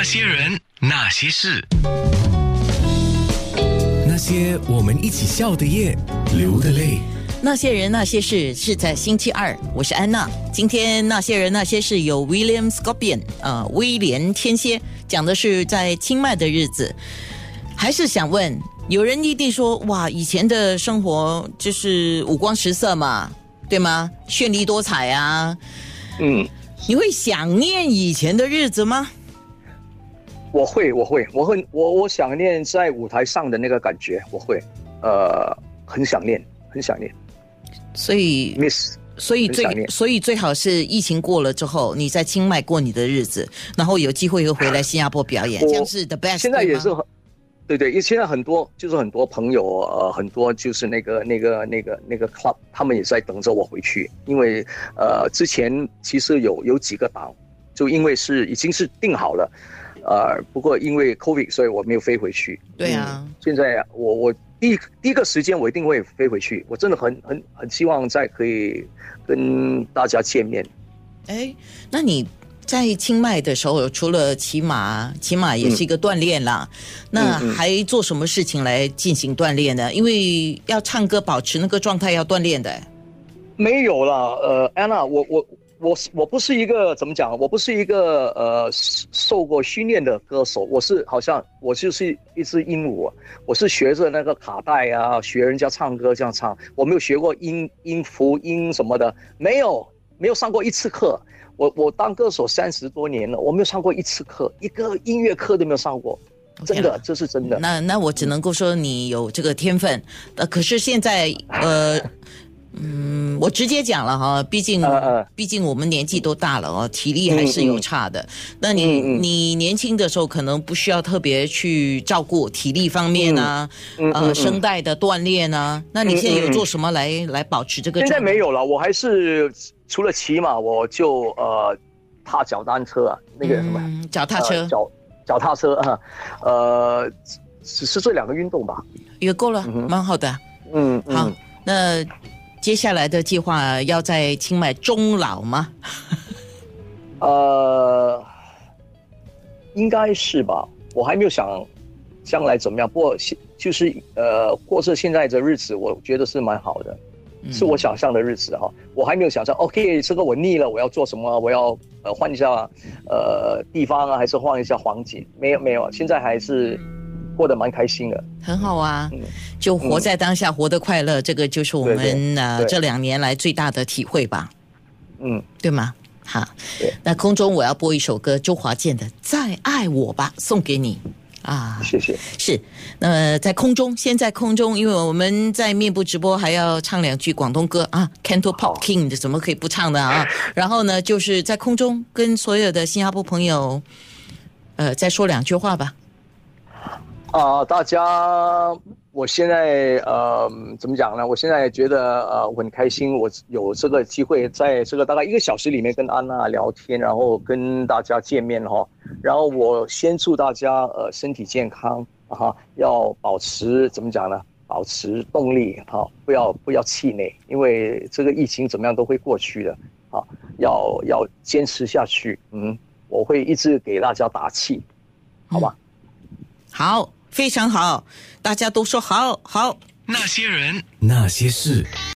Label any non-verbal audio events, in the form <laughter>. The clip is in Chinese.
那些人，那些事，那些我们一起笑的夜，流的泪。那些人那些事是在星期二，我是安娜。今天那些人那些事有 William Scorpion，呃，威廉天蝎，讲的是在清迈的日子。还是想问，有人一定说，哇，以前的生活就是五光十色嘛，对吗？绚丽多彩啊。嗯，你会想念以前的日子吗？我会，我会，我会，我我想念在舞台上的那个感觉，我会，呃，很想念，很想念所以，，miss。所以最所以最好是疫情过了之后，你在清迈过你的日子，然后有机会又回来新加坡表演，我这样是 the best 现在也是很，对对，因为现在很多就是很多朋友，呃，很多就是那个那个那个那个 club，他们也在等着我回去，因为呃，之前其实有有几个档，就因为是已经是定好了，呃，不过因为 covid，所以我没有飞回去。对啊嗯现在我我第一第一个时间我一定会飞回去，我真的很很很希望再可以跟大家见面。哎，那你在清迈的时候，除了骑马，骑马也是一个锻炼啦。那还做什么事情来进行锻炼呢？因为要唱歌，保持那个状态要锻炼的。没有啦，呃，安娜，我我我是我不是一个怎么讲？我不是一个呃受过训练的歌手，我是好像我就是一只鹦鹉啊，我是学着那个卡带啊，学人家唱歌这样唱，我没有学过音音符音什么的，没有没有上过一次课。我我当歌手三十多年了，我没有上过一次课，一个音乐课都没有上过，真的，这是真的。那那我只能够说你有这个天分，呃，可是现在呃。嗯，我直接讲了哈，毕竟、毕竟我们年纪都大了哦，体力还是有差的。那你、你年轻的时候可能不需要特别去照顾体力方面啊，呃，声带的锻炼啊。那你现在有做什么来、来保持这个现？在没有了，我还是除了骑马，我就呃踏脚单车啊，那个什么。嗯，脚踏车、呃脚脚踏车啊，呃，只是这两个运动吧。也够了，蛮好的。嗯，好嗯，那接下来的计划要在清迈终老吗？<laughs> 呃，应该是吧，我还没有想将来怎么样。不过 <laughs> 现就是呃，过着现在的日子，我觉得是蛮好的，嗯是我想象的日子哈。我还没有想象，OK，这个我腻了，我要做什么？我要呃换一下呃地方啊，还是换一下环境？没有没有，现在还是过得蛮开心的。很好啊嗯，就活在当下，活得快乐，这个就是我们呃这两年来最大的体会吧，嗯，对吗？好，那空中我要播一首歌，周华健的《再爱我吧》，送给你啊。谢谢。是，那么在空中，先在空中，因为我们在面部直播还要唱两句广东歌啊，Canto Pop 好 King 怎么可以不唱的啊？<laughs> 然后呢，就是在空中跟所有的新加坡朋友，呃，再说两句话吧。啊、大家，我现在呃，怎么讲呢？我现在觉得呃，我很开心，我有这个机会在这个大概一个小时里面跟安娜聊天，然后跟大家见面哈。然后我先祝大家呃身体健康啊哈，要保持怎么讲呢？保持动力哈，不要不要气馁，因为这个疫情怎么样都会过去的啊，要要坚持下去。嗯，我会一直给大家打气，好吧？好，非常好，大家都说好好。那些人，那些事。